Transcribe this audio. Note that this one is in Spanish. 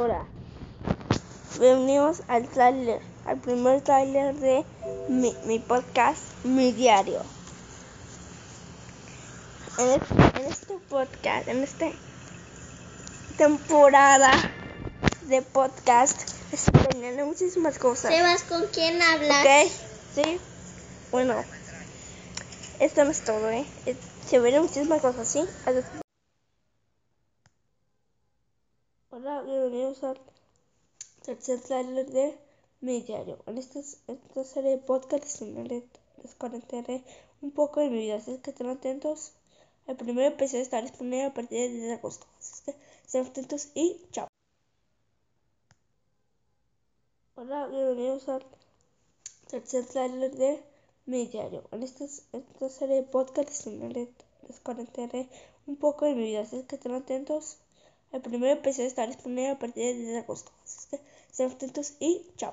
Hola, bienvenidos al tráiler, al primer tráiler de mi, mi, podcast, Mi Diario. En este, en este, podcast, en esta temporada de podcast, se vienen muchísimas cosas. Sebas, ¿con quién hablas? Ok, sí, bueno, esto no es todo, ¿eh? Se vienen muchísimas cosas, ¿sí? Adiós. Hola, bienvenidos al tercer trailer de mi diario. En esta, esta serie de podcast les, comentaré un poco de mi vida, así que estén atentos. El primer episodio estará disponible a partir del 10 de agosto, así que estén atentos y chao. Hola, bienvenidos al tercer trailer de mi diario. En esta, esta serie de podcast les, comentaré un poco de mi vida, así que estén atentos. El primer episodio estará disponible a partir del 10 de agosto. Así que estén atentos y chao.